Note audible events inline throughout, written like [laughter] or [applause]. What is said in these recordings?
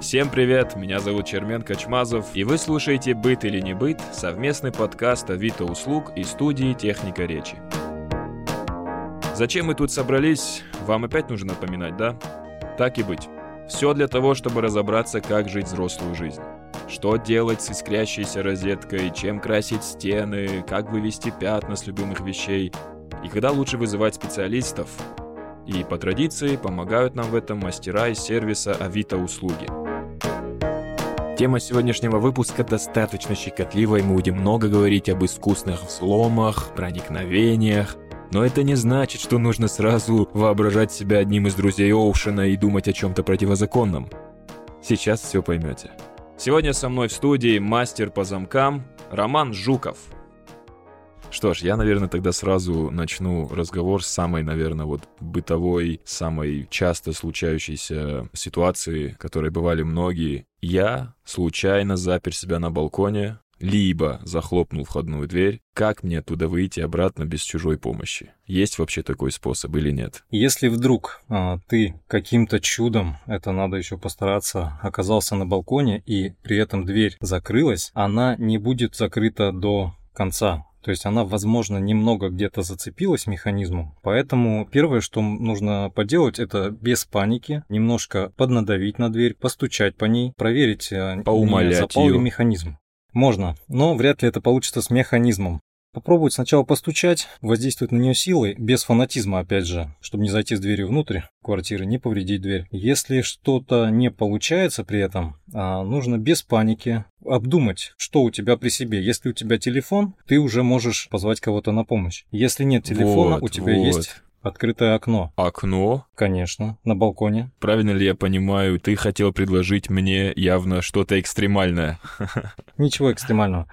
Всем привет, меня зовут Чермен Качмазов, и вы слушаете «Быт или не быт» — совместный подкаст Авито услуг и студии «Техника речи». Зачем мы тут собрались, вам опять нужно напоминать, да? Так и быть. Все для того, чтобы разобраться, как жить взрослую жизнь. Что делать с искрящейся розеткой, чем красить стены, как вывести пятна с любимых вещей, и когда лучше вызывать специалистов. И по традиции помогают нам в этом мастера из сервиса Авито услуги. Тема сегодняшнего выпуска достаточно щекотливая, мы будем много говорить об искусных взломах, проникновениях, но это не значит, что нужно сразу воображать себя одним из друзей Оушена и думать о чем-то противозаконном. Сейчас все поймете. Сегодня со мной в студии мастер по замкам Роман Жуков. Что ж, я, наверное, тогда сразу начну разговор с самой, наверное, вот бытовой, самой часто случающейся ситуации, которой бывали многие. Я случайно запер себя на балконе, либо захлопнул входную дверь, как мне оттуда выйти обратно без чужой помощи? Есть вообще такой способ или нет? Если вдруг а, ты каким-то чудом, это надо еще постараться, оказался на балконе и при этом дверь закрылась, она не будет закрыта до конца. То есть она, возможно, немного где-то зацепилась механизмом. Поэтому первое, что нужно поделать, это без паники немножко поднадавить на дверь, постучать по ней, проверить, э, Поумолять не запал ли её. механизм. Можно, но вряд ли это получится с механизмом. Попробовать сначала постучать, воздействовать на нее силой, без фанатизма, опять же, чтобы не зайти с дверью внутрь квартиры, не повредить дверь. Если что-то не получается при этом, а, нужно без паники обдумать, что у тебя при себе. Если у тебя телефон, ты уже можешь позвать кого-то на помощь. Если нет телефона, Вот, у тебя вот. есть открытое окно. Окно? Конечно, на балконе. Правильно ли я понимаю, ты хотел предложить мне явно что-то экстремальное? Ничего экстремального.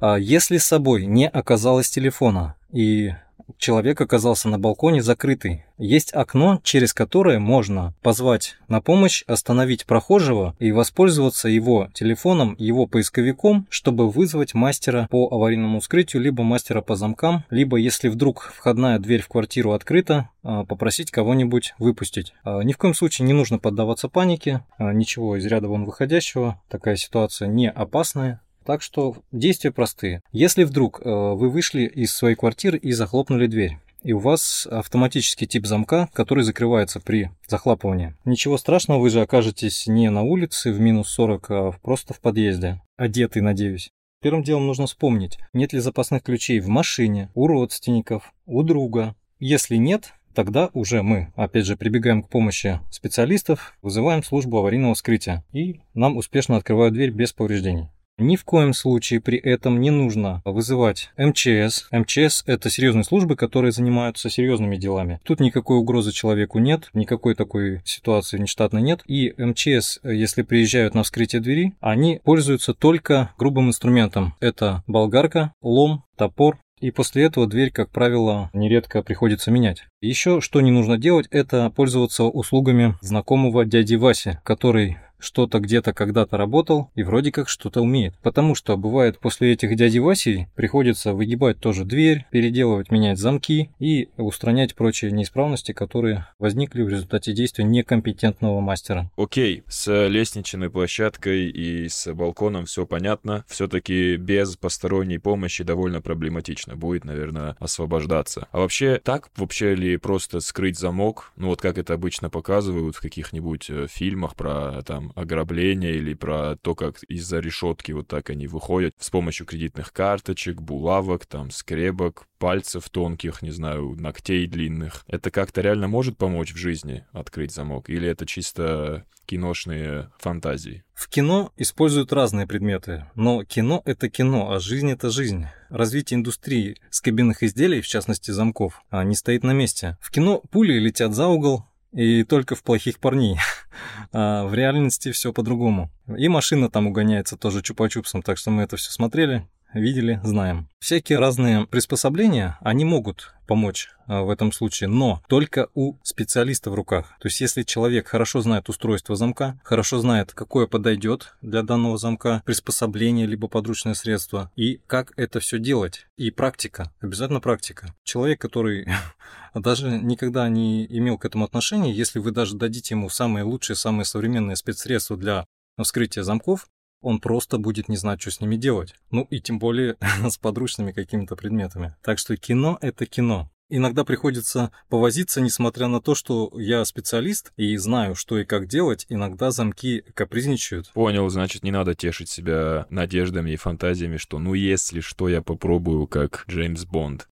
А Если с собой не оказалось телефона и человек оказался на балконе закрытый, есть окно, через которое можно позвать на помощь, остановить прохожего и воспользоваться его телефоном, его поисковиком, чтобы вызвать мастера по аварийному вскрытию, либо мастера по замкам, либо если вдруг входная дверь в квартиру открыта, а, попросить кого-нибудь выпустить. А, Ни в коем случае не нужно поддаваться панике, ничего из ряда вон выходящего, такая ситуация не опасная, так что действия простые. Если вдруг э, вы вышли из своей квартиры и захлопнули дверь, и у вас автоматический тип замка, который закрывается при захлапывании. Ничего страшного, вы же окажетесь не на улице в минус 40, а просто в подъезде. Одетый, надеюсь. Первым делом нужно вспомнить, нет ли запасных ключей в машине, у родственников, у друга. Если нет, тогда уже мы, опять же, прибегаем к помощи специалистов, вызываем службу аварийного вскрытия, и нам успешно открывают дверь без повреждений. Ни в коем случае при этом не нужно вызывать МЧС. МЧС – это серьезные службы, которые занимаются серьезными делами. Тут никакой угрозы человеку нет, никакой такой ситуации внештатной нет. И МЧС, если приезжают на вскрытие двери, они пользуются только грубым инструментом. Это болгарка, лом, топор, и после этого дверь, как правило, нередко приходится менять. Еще что не нужно делать, это пользоваться услугами знакомого дяди Васи, который что-то где-то когда-то работал и вроде как что-то умеет. Потому что бывает после этих дяди Васи приходится выгибать тоже дверь, переделывать, менять замки и устранять прочие неисправности, которые возникли в результате действия некомпетентного мастера. Окей, с лестничной площадкой и с балконом все понятно. Все-таки без посторонней помощи довольно проблематично будет, наверное, освобождаться. А вообще, так вообще ли просто скрыть замок? Ну вот как это обычно показывают в каких-нибудь э, фильмах про там ограбление или про то, как из-за решетки вот так они выходят с помощью кредитных карточек, булавок, там, скребок, пальцев тонких, не знаю, ногтей длинных. Это как-то реально может помочь в жизни открыть замок? Или это чисто киношные фантазии? В кино используют разные предметы, но кино – это кино, а жизнь – это жизнь. Развитие индустрии с кабинных изделий, в частности замков, а, не стоит на месте. В кино пули летят за угол, и только в плохих парней. [laughs] А в реальности все по-другому. И машина там угоняется тоже чупа-чупсом, так что мы это все смотрели, видели, знаем. Всякие разные приспособления, они могут помочь а, в этом случае, но только у специалиста в руках. То есть, если человек хорошо знает устройство замка, хорошо знает, какое подойдет для данного замка приспособление либо подручное средство, и как это все делать. И практика, обязательно практика. Человек, который [laughs] даже никогда не имел к этому отношения, если вы даже дадите ему самые лучшие, самые современные спецсредства для вскрытия замков, он просто будет не знать, что с ними делать. Ну и тем более [laughs] с подручными какими-то предметами. Так что кино — это кино. Иногда приходится повозиться, несмотря на то, что я специалист и знаю, что и как делать, иногда замки капризничают. Понял, значит, не надо тешить себя надеждами и фантазиями, что ну если что, я попробую как Джеймс Бонд.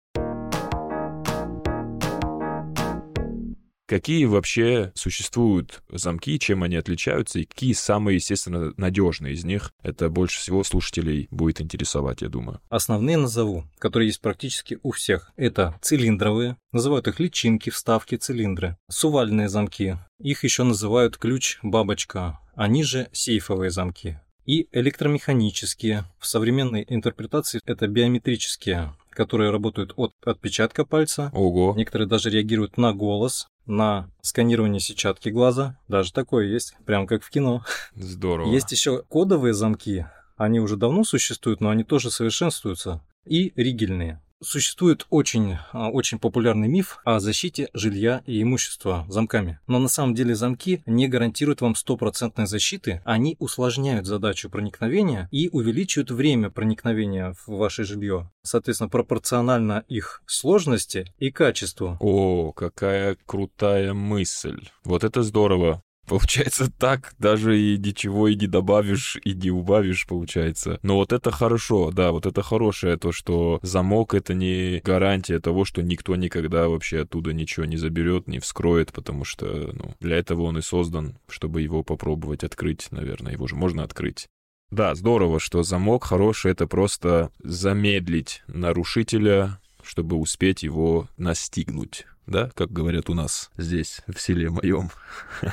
Какие вообще существуют замки, чем они отличаются, и какие самые, естественно, надежные из них? Это больше всего слушателей будет интересовать, я думаю. Основные назову, которые есть практически у всех. Это цилиндровые, называют их личинки, вставки, цилиндры. Сувальные замки, их еще называют ключ-бабочка, они же сейфовые замки. И электромеханические, в современной интерпретации это биометрические, которые работают от отпечатка пальца. Ого. Некоторые даже реагируют на голос, на сканирование сетчатки глаза. Даже такое есть, прям как в кино. Здорово. Есть еще кодовые замки. Они уже давно существуют, но они тоже совершенствуются. И ригельные. Существует очень, а, очень популярный миф о защите жилья и имущества замками. Но на самом деле замки не гарантируют вам стопроцентной защиты, они усложняют задачу проникновения и увеличивают время проникновения в ваше жилье. Соответственно, пропорционально их сложности и качеству. О, какая крутая мысль. Вот это здорово. Получается [laughs] так, даже и ничего и не добавишь, и не убавишь, получается. Но вот это хорошо, да, вот это хорошее, то, что замок — это не гарантия того, что никто никогда вообще оттуда ничего не заберет, не вскроет, потому что, ну, для этого он и создан, чтобы его попробовать открыть, наверное, его же можно открыть. Да, здорово, что замок хороший — это просто замедлить нарушителя, чтобы успеть его настигнуть да, как говорят у нас здесь, в селе моем. [laughs]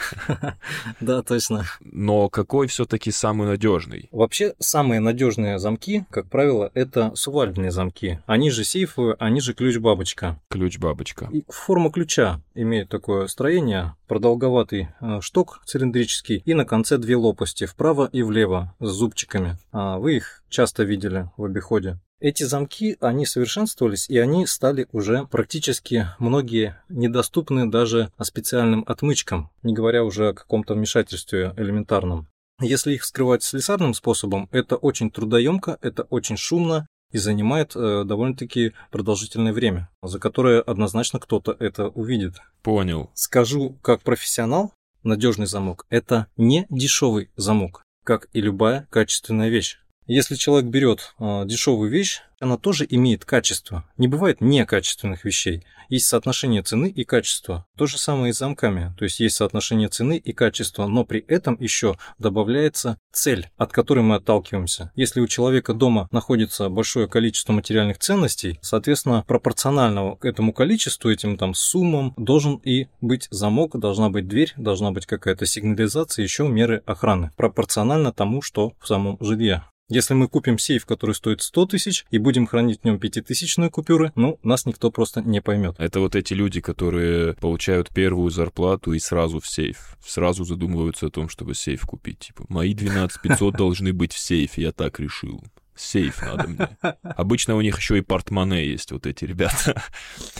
Да, точно. Но какой все-таки самый надежный? Вообще, самые надежные замки, как правило, это сувальдные замки. Они же сейфовые, они же ключ-бабочка. Ключ-бабочка. И форма ключа имеет такое строение, продолговатый э, шток цилиндрический и на конце две лопасти, вправо и влево, с зубчиками. А вы их часто видели в обиходе. Эти замки, они совершенствовались, и они стали уже практически многие недоступны даже специальным отмычкам, не говоря уже о каком-то вмешательстве элементарном. Если их вскрывать слесарным способом, это очень трудоемко, это очень шумно и занимает э, довольно-таки продолжительное время, за которое однозначно кто-то это увидит. Понял. Скажу как профессионал, надежный замок – это не дешевый замок, как и любая качественная вещь. Если человек берет э, дешевую вещь, она тоже имеет качество. Не бывает некачественных вещей. Есть соотношение цены и качества. То же самое и с замками. То есть есть соотношение цены и качества, но при этом еще добавляется цель, от которой мы отталкиваемся. Если у человека дома находится большое количество материальных ценностей, соответственно, пропорционально к этому количеству, этим там суммам, должен и быть замок, должна быть дверь, должна быть какая-то сигнализация, еще меры охраны, пропорционально тому, что в самом жилье. Если мы купим сейф, который стоит 100 тысяч, и будем хранить в нем пятитысячные купюры, ну, нас никто просто не поймет. Это вот эти люди, которые получают первую зарплату и сразу в сейф. Сразу задумываются о том, чтобы сейф купить. Типа, мои 12 500 [laughs] должны быть в сейфе, я так решил сейф надо мне. Обычно у них еще и портмоне есть, вот эти ребята.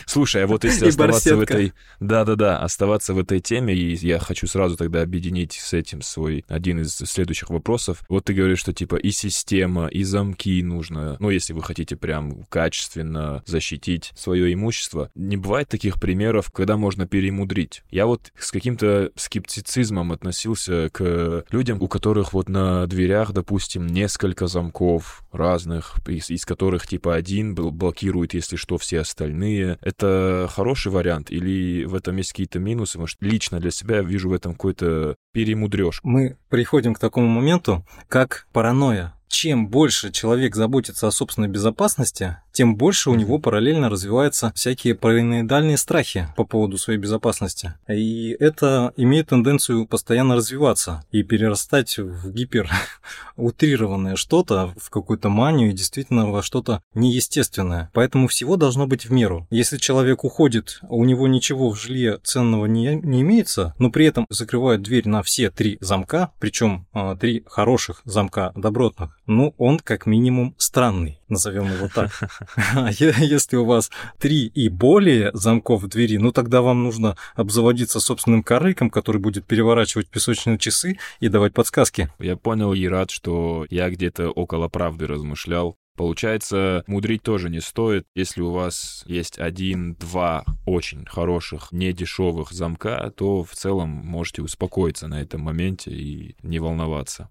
Слушай, а вот если и оставаться барсетка. в этой... Да-да-да, оставаться в этой теме, и я хочу сразу тогда объединить с этим свой один из следующих вопросов. Вот ты говоришь, что типа и система, и замки нужно, ну, если вы хотите прям качественно защитить свое имущество. Не бывает таких примеров, когда можно перемудрить. Я вот с каким-то скептицизмом относился к людям, у которых вот на дверях, допустим, несколько замков, разных, из, из которых типа один блокирует, если что, все остальные. Это хороший вариант или в этом есть какие-то минусы? Может, лично для себя вижу в этом какой-то перемудрёж. Мы приходим к такому моменту, как паранойя чем больше человек заботится о собственной безопасности, тем больше у него параллельно развиваются всякие параноидальные страхи по поводу своей безопасности. И это имеет тенденцию постоянно развиваться и перерастать в гиперутрированное что-то, в какую-то манию и действительно во что-то неестественное. Поэтому всего должно быть в меру. Если человек уходит, у него ничего в жилье ценного не, не имеется, но при этом закрывают дверь на все три замка, причем а, три хороших замка добротных, ну, он как минимум странный, назовем его так. [laughs] А если у вас три и более замков в двери, ну тогда вам нужно обзаводиться собственным карликом, который будет переворачивать песочные часы и давать подсказки. Я понял и рад, что я где-то около правды размышлял. Получается, мудрить тоже не стоит. Если у вас есть один-два очень хороших, недешевых замка, то в целом можете успокоиться на этом моменте и не волноваться.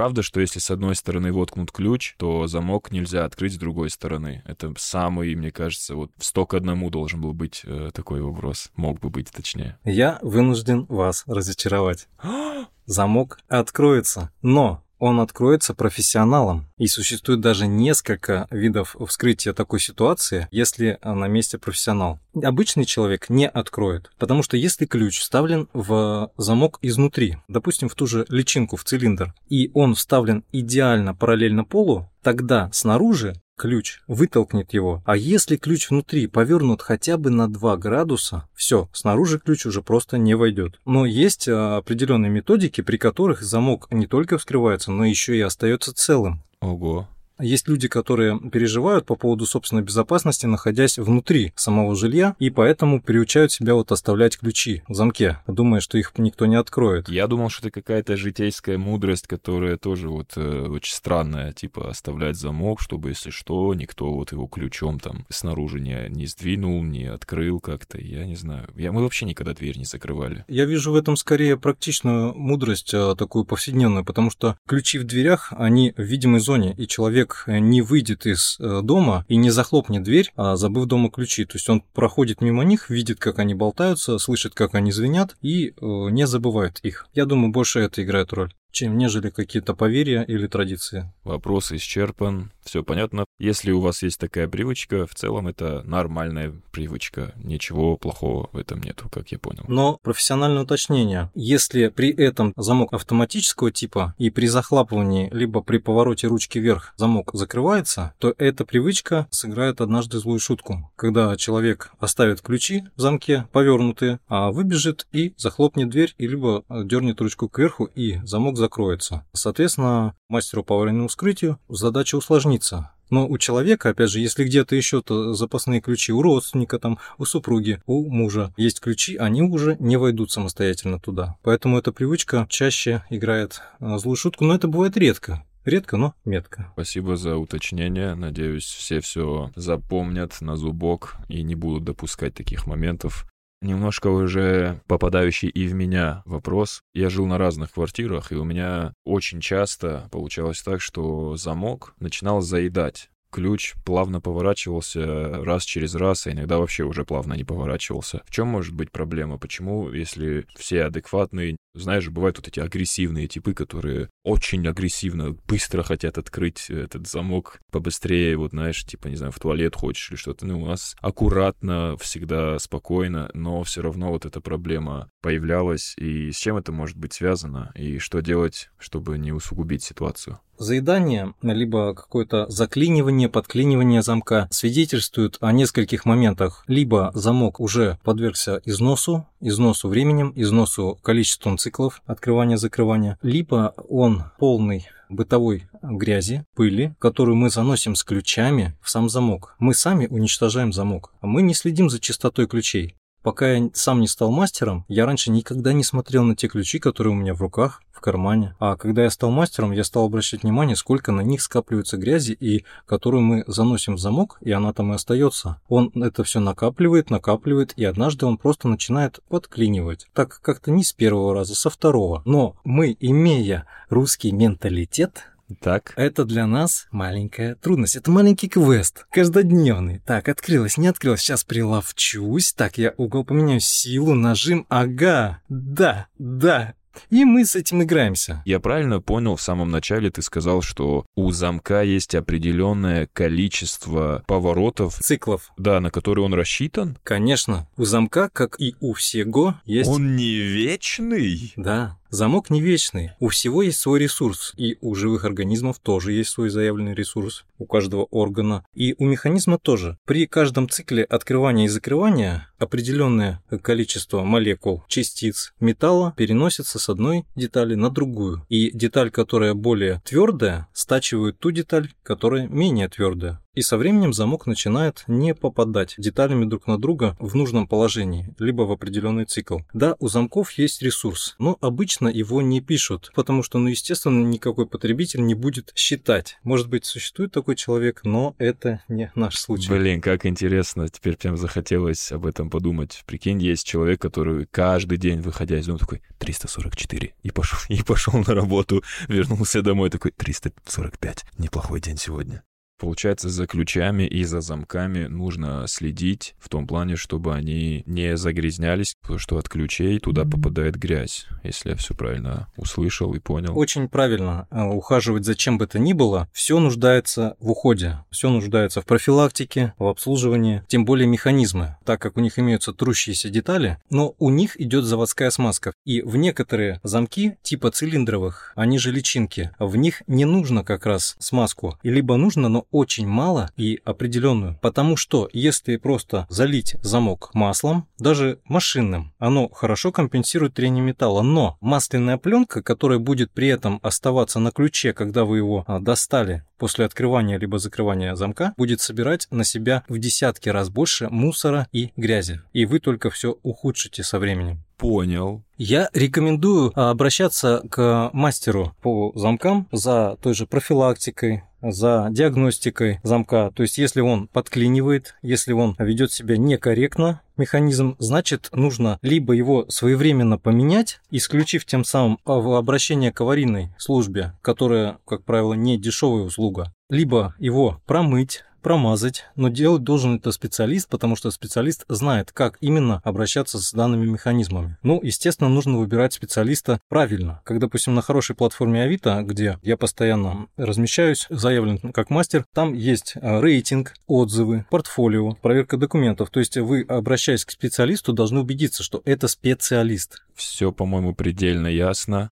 Правда, что если с одной стороны воткнут ключ, то замок нельзя открыть с другой стороны. Это самый, мне кажется, вот в сто к одному должен был быть э, такой вопрос. Мог бы быть, точнее. Я вынужден вас разочаровать. [gasps] Замок откроется, но он откроется профессионалам. И существует даже несколько видов вскрытия такой ситуации, если на месте профессионал. Обычный человек не откроет, потому что если ключ вставлен в замок изнутри, допустим, в ту же личинку, в цилиндр, и он вставлен идеально параллельно полу, тогда снаружи ключ вытолкнет его. А если ключ внутри повернут хотя бы на 2 градуса, все, снаружи ключ уже просто не войдет. Но есть а, определенные методики, при которых замок не только вскрывается, но еще и остается целым. Ого. Есть люди, которые переживают по поводу собственной безопасности, находясь внутри самого жилья, и поэтому приучают себя вот оставлять ключи в замке, думая, что их никто не откроет. Я думал, что это какая-то житейская мудрость, которая тоже вот э, очень странная, типа оставлять замок, чтобы, если что, никто вот его ключом там снаружи не, не сдвинул, не открыл как-то, я не знаю. Я, мы вообще никогда дверь не закрывали. Я вижу в этом скорее практичную мудрость, а, такую повседневную, потому что ключи в дверях, они в видимой зоне, и человек человек не выйдет из э, дома и не захлопнет дверь, а забыв дома ключи. То есть он проходит мимо них, видит, как они болтаются, слышит, как они звенят и э, не забывает их. Я думаю, больше это играет роль чем нежели какие-то поверья или традиции. Вопрос исчерпан, все понятно. Если у вас есть такая привычка, в целом это нормальная привычка, ничего плохого в этом нету, как я понял. Но профессиональное уточнение. Если при этом замок автоматического типа и при захлапывании, либо при повороте ручки вверх замок закрывается, то эта привычка сыграет однажды злую шутку. Когда человек оставит ключи в замке повернутые, а выбежит и захлопнет дверь, и либо дернет ручку кверху, и замок закроется. Соответственно, мастеру по аварийному вскрытию задача усложнится. Но у человека, опять же, если где-то еще то запасные ключи у родственника, там, у супруги, у мужа есть ключи, они уже не войдут самостоятельно туда. Поэтому эта привычка чаще играет э, злую шутку, но это бывает редко. Редко, но метко. Спасибо за уточнение. Надеюсь, все все запомнят на зубок и не будут допускать таких моментов немножко уже попадающий и в меня вопрос. Я жил на разных квартирах, и у меня очень часто получалось так, что замок начинал заедать ключ плавно поворачивался раз через раз, а иногда вообще уже плавно не поворачивался. В чем может быть проблема? Почему, если все адекватные, знаешь, бывают вот эти агрессивные типы, которые очень агрессивно, быстро хотят открыть этот замок побыстрее, вот знаешь, типа, не знаю, в туалет хочешь или что-то. Ну, у нас аккуратно, всегда спокойно, но все равно вот эта проблема появлялась. И с чем это может быть связано? И что делать, чтобы не усугубить ситуацию? Заедание, либо какое-то заклинивание, подклинивание замка свидетельствует о нескольких моментах. Либо замок уже подвергся износу, износу временем, износу количеством циклов открывания-закрывания, либо он полный бытовой грязи, пыли, которую мы заносим с ключами в сам замок. Мы сами уничтожаем замок, а мы не следим за чистотой ключей. Пока я сам не стал мастером, я раньше никогда не смотрел на те ключи, которые у меня в руках, в кармане. А когда я стал мастером, я стал обращать внимание, сколько на них скапливается грязи, и которую мы заносим в замок, и она там и остается. Он это все накапливает, накапливает, и однажды он просто начинает подклинивать. Так как-то не с первого раза, со второго. Но мы, имея русский менталитет, так. Это для нас маленькая трудность. Это маленький квест, каждодневный. Так, открылось, не открылось. Сейчас приловчусь. Так, я угол поменяю силу, нажим. Ага, да, да, и мы с этим играемся. Я правильно понял, в самом начале ты сказал, что у замка есть определенное количество поворотов. Циклов. Да, на которые он рассчитан? Конечно. У замка, как и у всего, есть... Он не вечный? Да. Замок не вечный, у всего есть свой ресурс, и у живых организмов тоже есть свой заявленный ресурс, у каждого органа, и у механизма тоже. При каждом цикле открывания и закрывания определенное количество молекул, частиц металла переносится с одной детали на другую, и деталь, которая более твердая, стачивает ту деталь, которая менее твердая. И со временем замок начинает не попадать деталями друг на друга в нужном положении, либо в определенный цикл. Да, у замков есть ресурс, но обычно его не пишут, потому что, ну, естественно, никакой потребитель не будет считать. Может быть, существует такой человек, но это не наш случай. Блин, как интересно, теперь прям захотелось об этом подумать. Прикинь, есть человек, который каждый день, выходя из дома, такой 344, и пошел, [laughs] и пошел на работу, вернулся домой, такой 345, неплохой день сегодня. Получается, за ключами и за замками нужно следить в том плане, чтобы они не загрязнялись, потому что от ключей туда попадает грязь, если я все правильно услышал и понял. Очень правильно. Э, ухаживать за чем бы то ни было, все нуждается в уходе, все нуждается в профилактике, в обслуживании, тем более механизмы, так как у них имеются трущиеся детали, но у них идет заводская смазка. И в некоторые замки типа цилиндровых, они же личинки, в них не нужно как раз смазку, либо нужно, но очень мало и определенную, потому что если просто залить замок маслом, даже машинным, оно хорошо компенсирует трение металла, но масляная пленка, которая будет при этом оставаться на ключе, когда вы его а, достали после открывания либо закрывания замка, будет собирать на себя в десятки раз больше мусора и грязи, и вы только все ухудшите со временем. Понял. Я рекомендую а, обращаться к мастеру по замкам за той же профилактикой, за диагностикой замка. То есть, если он подклинивает, если он ведет себя некорректно, механизм, значит, нужно либо его своевременно поменять, исключив тем самым обращение к аварийной службе, которая, как правило, не дешевая услуга, либо его промыть, промазать, но делать должен это специалист, потому что специалист знает, как именно обращаться с данными механизмами. Ну, естественно, нужно выбирать специалиста правильно. Как, допустим, на хорошей платформе Авито, где я постоянно размещаюсь, заявлен как мастер, там есть э, рейтинг, отзывы, портфолио, проверка документов. То есть вы, обращаясь к специалисту, должны убедиться, что это специалист. Все, по-моему, предельно ясно.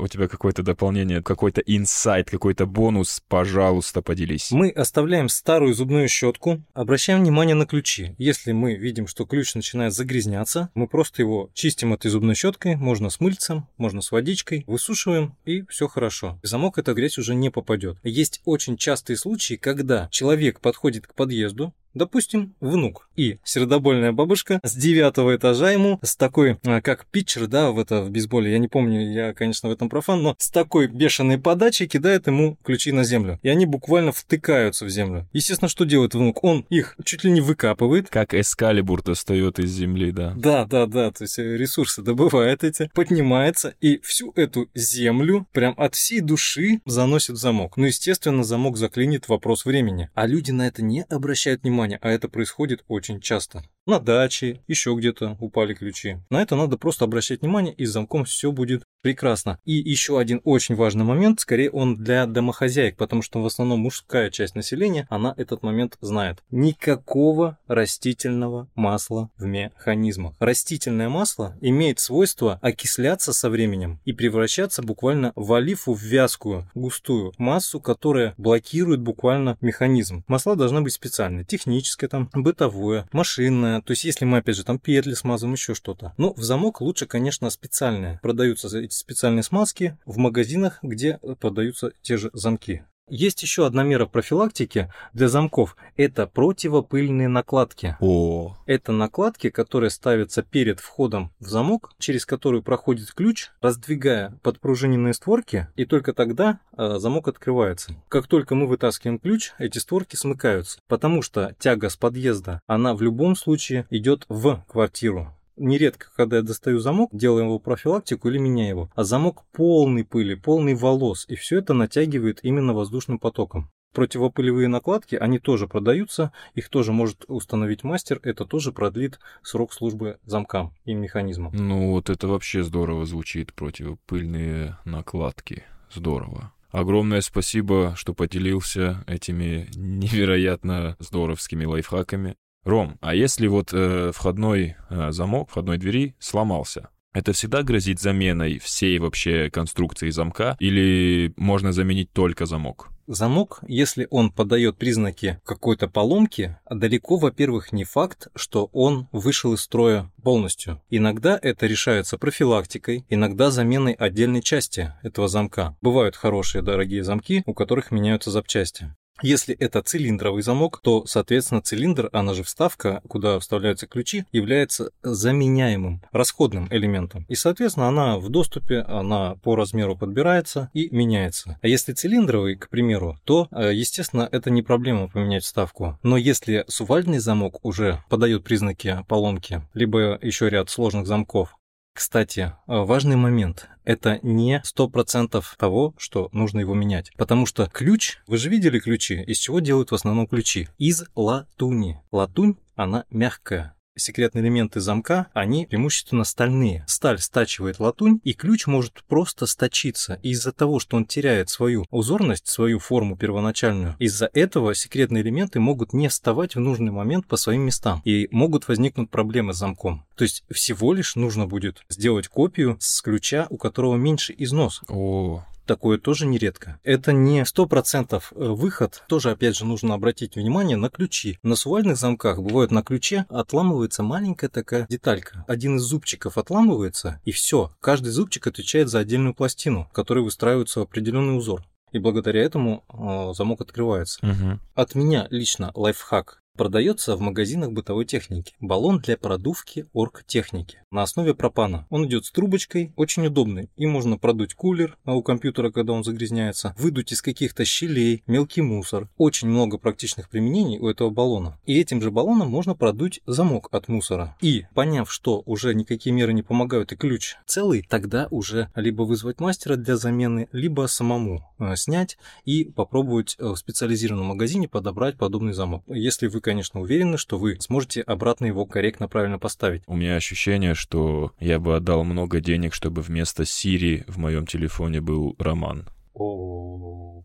У тебя какое-то дополнение, какой-то инсайт, какой-то бонус, пожалуйста, поделись. Мы оставляем старую зубную щетку, обращаем внимание на ключи. Если мы видим, что ключ начинает загрязняться, мы просто его чистим этой зубной щеткой, можно с мыльцем, можно с водичкой, высушиваем и все хорошо. В замок эта грязь уже не попадет. Есть очень частые случаи, когда человек подходит к подъезду, Допустим, внук и сердобольная бабушка с девятого этажа ему с такой, а, как питчер, да, в это в бейсболе, я не помню, я, конечно, в этом профан, но с такой бешеной подачей кидает ему ключи на землю. И они буквально втыкаются в землю. Естественно, что делает внук? Он их чуть ли не выкапывает. Как эскалибур достает из земли, да. Да, да, да, то есть ресурсы добывает эти, поднимается и всю эту землю прям от всей души заносит в замок. Ну, естественно, замок заклинит вопрос времени. А люди на это не обращают внимания внимание, а это происходит очень часто. На даче, еще где-то упали ключи. На это надо просто обращать внимание, и с замком все будет прекрасно. И еще один очень важный момент, скорее он для домохозяек, потому что в основном мужская часть населения, она этот момент знает. Никакого растительного масла в механизмах. Растительное масло имеет свойство окисляться со временем и превращаться буквально в олифу, в вязкую, густую массу, которая блокирует буквально механизм. Масла должны быть специальные, техническое, там, бытовое, машинное, то есть, если мы, опять же, там петли смазываем, еще что-то. Но в замок лучше, конечно, специальные. Продаются эти специальные смазки в магазинах, где продаются те же замки. Есть еще одна мера профилактики для замков. Это противопыльные накладки. О. Это накладки, которые ставятся перед входом в замок, через который проходит ключ, раздвигая подпружиненные створки, и только тогда э, замок открывается. Как только мы вытаскиваем ключ, эти створки смыкаются, потому что тяга с подъезда, она в любом случае идет в квартиру нередко, когда я достаю замок, делаем его профилактику или меняю его, а замок полный пыли, полный волос, и все это натягивает именно воздушным потоком. Противопылевые накладки, они тоже продаются, их тоже может установить мастер, это тоже продлит срок службы замкам и механизмам. Ну вот это вообще здорово звучит, противопыльные накладки, здорово. Огромное спасибо, что поделился этими невероятно здоровскими лайфхаками. Ром, а если вот э, входной э, замок входной двери сломался, это всегда грозит заменой всей вообще конструкции замка или можно заменить только замок? Замок, если он подает признаки какой-то поломки, далеко, во-первых, не факт, что он вышел из строя полностью. Иногда это решается профилактикой, иногда заменой отдельной части этого замка. Бывают хорошие дорогие замки, у которых меняются запчасти. Если это цилиндровый замок, то, соответственно, цилиндр, она же вставка, куда вставляются ключи, является заменяемым, расходным элементом. И, соответственно, она в доступе, она по размеру подбирается и меняется. А если цилиндровый, к примеру, то, э, естественно, это не проблема поменять вставку. Но если сувальный замок уже подает признаки поломки, либо еще ряд сложных замков, кстати, э, важный момент. Это не 100% того, что нужно его менять. Потому что ключ, вы же видели ключи, из чего делают в основном ключи? Из латуни. Латунь, она мягкая секретные элементы замка, они преимущественно стальные. Сталь стачивает латунь, и ключ может просто сточиться. из-за того, что он теряет свою узорность, свою форму первоначальную, из-за этого секретные элементы могут не вставать в нужный момент по своим местам, и могут возникнуть проблемы с замком. То есть всего лишь нужно будет сделать копию с ключа, у которого меньше износ. О, такое тоже нередко. Это не 100% э, выход. Тоже, опять же, нужно обратить внимание на ключи. На сувальных замках бывает на ключе отламывается маленькая такая деталька. Один из зубчиков отламывается, и все. Каждый зубчик отвечает за отдельную пластину, в которой выстраивается определенный узор. И благодаря этому э, замок открывается. угу. От меня лично лайфхак. Продается в магазинах бытовой техники. Баллон для продувки оргтехники на основе пропана. Он идет с трубочкой, очень удобный. И можно продуть кулер а у компьютера, когда он загрязняется, выдуть из каких-то щелей мелкий мусор. Очень много практичных применений у этого баллона. И этим же баллоном можно продуть замок от мусора. И поняв, что уже никакие меры не помогают и ключ целый, тогда уже либо вызвать мастера для замены, либо самому э, снять и попробовать э, в специализированном магазине подобрать подобный замок. Если вы, конечно, уверены, что вы сможете обратно его корректно правильно поставить. У меня ощущение, что я бы отдал много денег, чтобы вместо Сири в моем телефоне был Роман. О,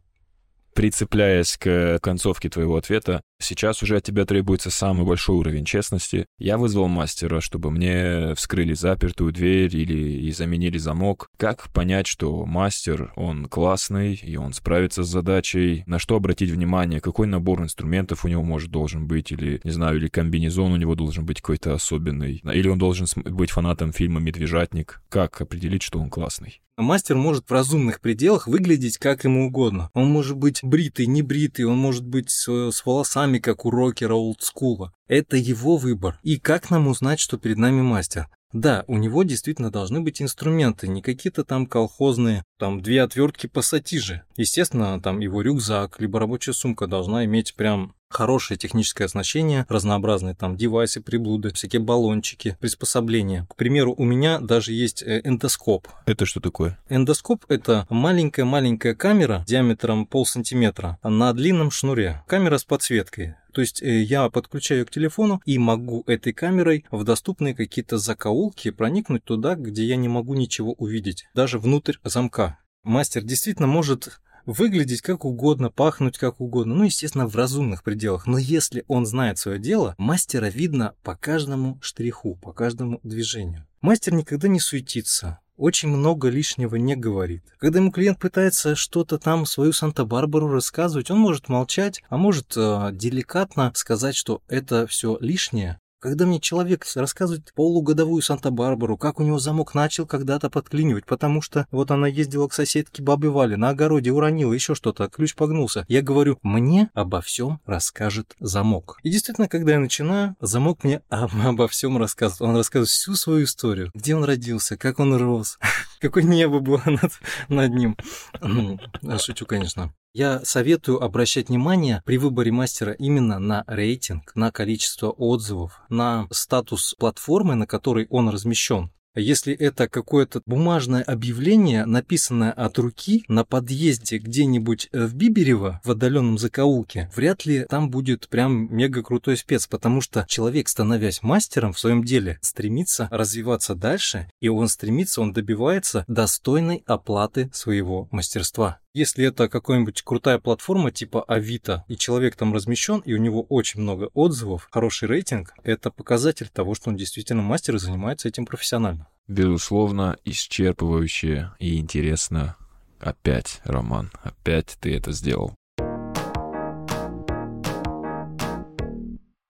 Прицепляясь к концовке твоего ответа, сейчас уже от тебя требуется самый большой уровень честности. Я вызвал мастера, чтобы мне вскрыли запертую дверь или и заменили замок. Как понять, что мастер, он классный, и он справится с задачей? На что обратить внимание? Какой набор инструментов у него может должен быть? Или, не знаю, или комбинезон у него должен быть какой-то особенный? Или он должен быть фанатом фильма «Медвежатник»? Как определить, что он классный? Мастер может в разумных пределах выглядеть как ему угодно. Он может быть бритый, не бритый, он может быть с, с волосами, как у рокера олдскула. Это его выбор. И как нам узнать, что перед нами мастер? Да, у него действительно должны быть инструменты, не какие-то там колхозные, там две отвертки пассатижи. Естественно, там его рюкзак, либо рабочая сумка должна иметь прям хорошее техническое оснащение, разнообразные там девайсы, приблуды, всякие баллончики, приспособления. К примеру, у меня даже есть э, эндоскоп. Это что такое? Эндоскоп – это маленькая-маленькая камера диаметром полсантиметра на длинном шнуре. Камера с подсветкой. То есть э, я подключаю ее к телефону и могу этой камерой в доступные какие-то закоулки проникнуть туда, где я не могу ничего увидеть, даже внутрь замка. Мастер действительно может выглядеть как угодно, пахнуть как угодно, ну, естественно, в разумных пределах. Но если он знает свое дело, мастера видно по каждому штриху, по каждому движению. Мастер никогда не суетится, очень много лишнего не говорит. Когда ему клиент пытается что-то там, свою Санта-Барбару рассказывать, он может молчать, а может э, деликатно сказать, что это все лишнее, когда мне человек рассказывает полугодовую Санта-Барбару, как у него замок начал когда-то подклинивать, потому что вот она ездила к соседке бабе Вале, на огороде уронила еще что-то, ключ погнулся. Я говорю, мне обо всем расскажет замок. И действительно, когда я начинаю, замок мне обо всем рассказывает. Он рассказывает всю свою историю. Где он родился, как он рос, [laughs] какое небо было [laughs] над, над ним. Шучу, конечно. Я советую обращать внимание при выборе мастера именно на рейтинг, на количество отзывов, на статус платформы, на которой он размещен. Если это какое-то бумажное объявление, написанное от руки на подъезде где-нибудь в Биберево, в отдаленном закоулке, вряд ли там будет прям мега крутой спец, потому что человек, становясь мастером в своем деле, стремится развиваться дальше, и он стремится, он добивается достойной оплаты своего мастерства. Если это какая-нибудь крутая платформа типа Авито, и человек там размещен, и у него очень много отзывов, хороший рейтинг, это показатель того, что он действительно мастер и занимается этим профессионально. Безусловно, исчерпывающе и интересно. Опять, Роман, опять ты это сделал.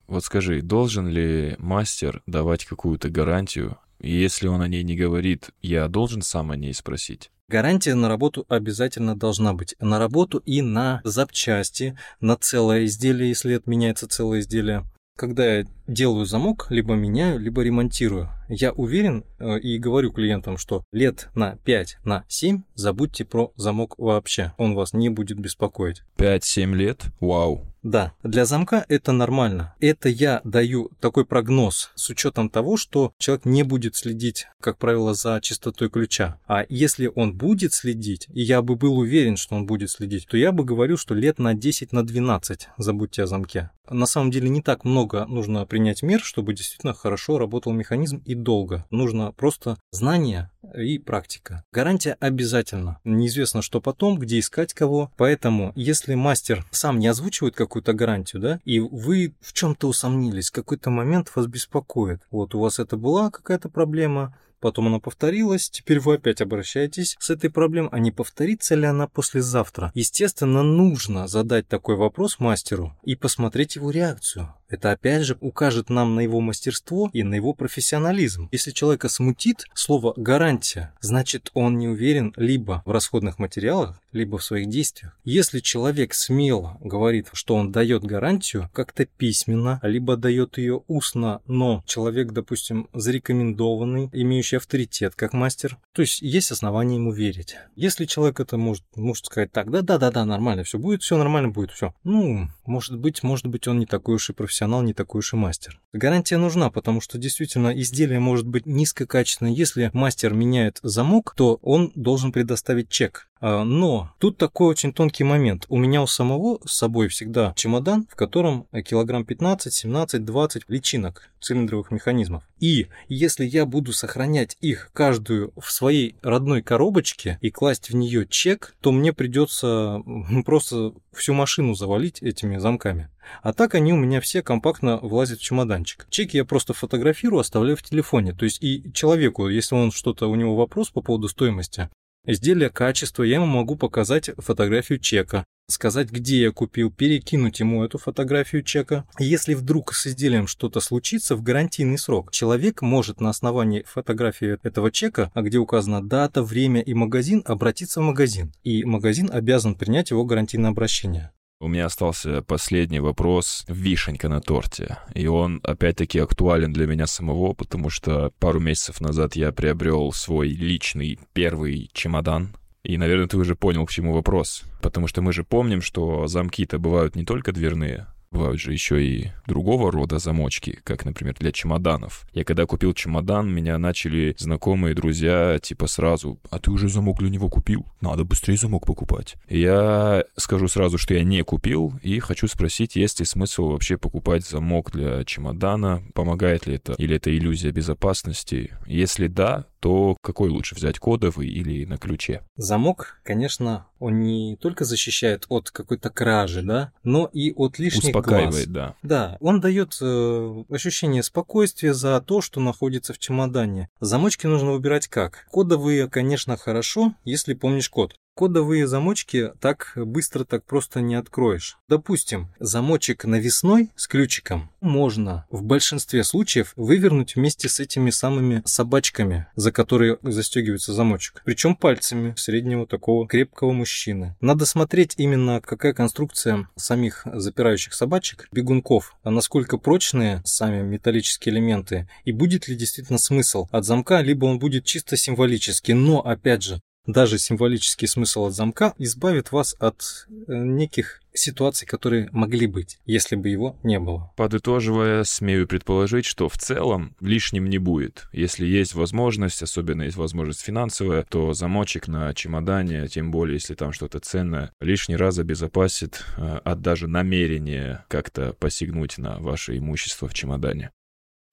Вот скажи, должен ли мастер давать какую-то гарантию? Если он о ней не говорит, я должен сам о ней спросить? Гарантия на работу обязательно должна быть. На работу и на запчасти, на целое изделие, если отменяется целое изделие. Когда я делаю замок, либо меняю, либо ремонтирую, я уверен э, и говорю клиентам, что лет на 5, на 7 забудьте про замок вообще. Он вас не будет беспокоить. 5-7 лет? Вау. Да, для замка это нормально. Это я даю такой прогноз с учетом того, что человек не будет следить, как правило, за чистотой ключа. А если он будет следить, и я бы был уверен, что он будет следить, то я бы говорил, что лет на 10, на 12 забудьте о замке. На самом деле не так много нужно принять мер, чтобы действительно хорошо работал механизм и долго. Нужно просто знание и практика. Гарантия обязательно. Неизвестно, что потом, где искать кого. Поэтому, если мастер сам не озвучивает какую-то гарантию, да, и вы в чем-то усомнились, какой-то момент вас беспокоит. Вот у вас это была какая-то проблема, потом она повторилась, теперь вы опять обращаетесь с этой проблемой, а не повторится ли она послезавтра? Естественно, нужно задать такой вопрос мастеру и посмотреть его реакцию. Это опять же укажет нам на его мастерство и на его профессионализм. Если человека смутит слово «гарантия», значит он не уверен либо в расходных материалах, либо в своих действиях. Если человек смело говорит, что он дает гарантию, как-то письменно, либо дает ее устно, но человек, допустим, зарекомендованный, имеющий авторитет как мастер, то есть есть основания ему верить. Если человек это может, может сказать так, да-да-да-да, нормально, все будет, все нормально будет, все. Ну, может быть, может быть, он не такой уж и профессионал профессионал, не такой уж и мастер. Гарантия нужна, потому что действительно изделие может быть низкокачественное. Если мастер меняет замок, то он должен предоставить чек. А, но тут такой очень тонкий момент. У меня у самого с собой всегда чемодан, в котором килограмм 15, 17, 20 личинок цилиндровых механизмов. И если я буду сохранять их каждую в своей родной коробочке и класть в нее чек, то мне придется просто всю машину завалить этими замками. А так они у меня все компактно влазят в чемоданчик. Чеки я просто фотографирую, оставляю в телефоне. То есть и человеку, если он что-то, у него вопрос по поводу стоимости, изделия качества, я ему могу показать фотографию чека, сказать, где я купил, перекинуть ему эту фотографию чека. Если вдруг с изделием что-то случится в гарантийный срок, человек может на основании фотографии этого чека, а где указана дата, время и магазин, обратиться в магазин. И магазин обязан принять его гарантийное обращение. У меня остался последний вопрос, вишенька на торте. И он, опять-таки, актуален для меня самого, потому что пару месяцев назад я приобрел свой личный первый чемодан. И, наверное, ты уже понял, к чему вопрос. Потому что мы же помним, что замки-то бывают не только дверные, Бывают же еще и другого рода замочки, как, например, для чемоданов. Я когда купил чемодан, меня начали знакомые друзья типа сразу, а ты уже замок для него купил? Надо быстрее замок покупать. Я скажу сразу, что я не купил, и хочу спросить, есть ли смысл вообще покупать замок для чемодана, помогает ли это, или это иллюзия безопасности. Если да, то какой лучше взять, кодовый или на ключе? Замок, конечно, он не только защищает от какой-то кражи, да, но и от лишних Успокаивает, глаз. да. Да, он дает э, ощущение спокойствия за то, что находится в чемодане. Замочки нужно выбирать как? Кодовые, конечно, хорошо, если помнишь код. Кодовые замочки так быстро так просто не откроешь. Допустим, замочек навесной с ключиком можно в большинстве случаев вывернуть вместе с этими самыми собачками, за которые застегивается замочек. Причем пальцами среднего такого крепкого мужчины. Надо смотреть именно какая конструкция самих запирающих собачек, бегунков, а насколько прочные сами металлические элементы и будет ли действительно смысл от замка, либо он будет чисто символический. Но опять же, даже символический смысл от замка избавит вас от э, неких ситуаций, которые могли быть, если бы его не было. Подытоживая, смею предположить, что в целом лишним не будет. Если есть возможность, особенно есть возможность финансовая, то замочек на чемодане, тем более если там что-то ценное, лишний раз обезопасит э, от даже намерения как-то посягнуть на ваше имущество в чемодане.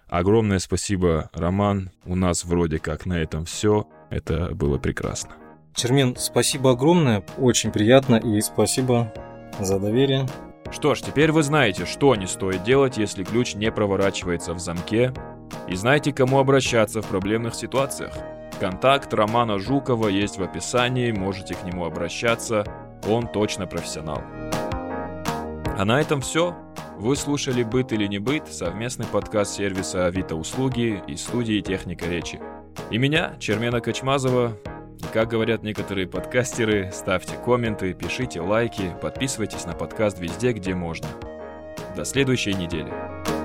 Огромное спасибо, Роман. У нас вроде как на этом все. Это было прекрасно. Чермен, спасибо огромное, очень приятно и спасибо за доверие. Что ж, теперь вы знаете, что не стоит делать, если ключ не проворачивается в замке, и знаете, кому обращаться в проблемных ситуациях. Контакт Романа Жукова есть в описании, можете к нему обращаться, он точно профессионал. А на этом все. Вы слушали «Быт или не быт» совместный подкаст сервиса Авито Услуги и студии Техника Речи. И меня, Чермена Качмазова, и как говорят некоторые подкастеры, ставьте комменты, пишите лайки, подписывайтесь на подкаст везде, где можно. До следующей недели.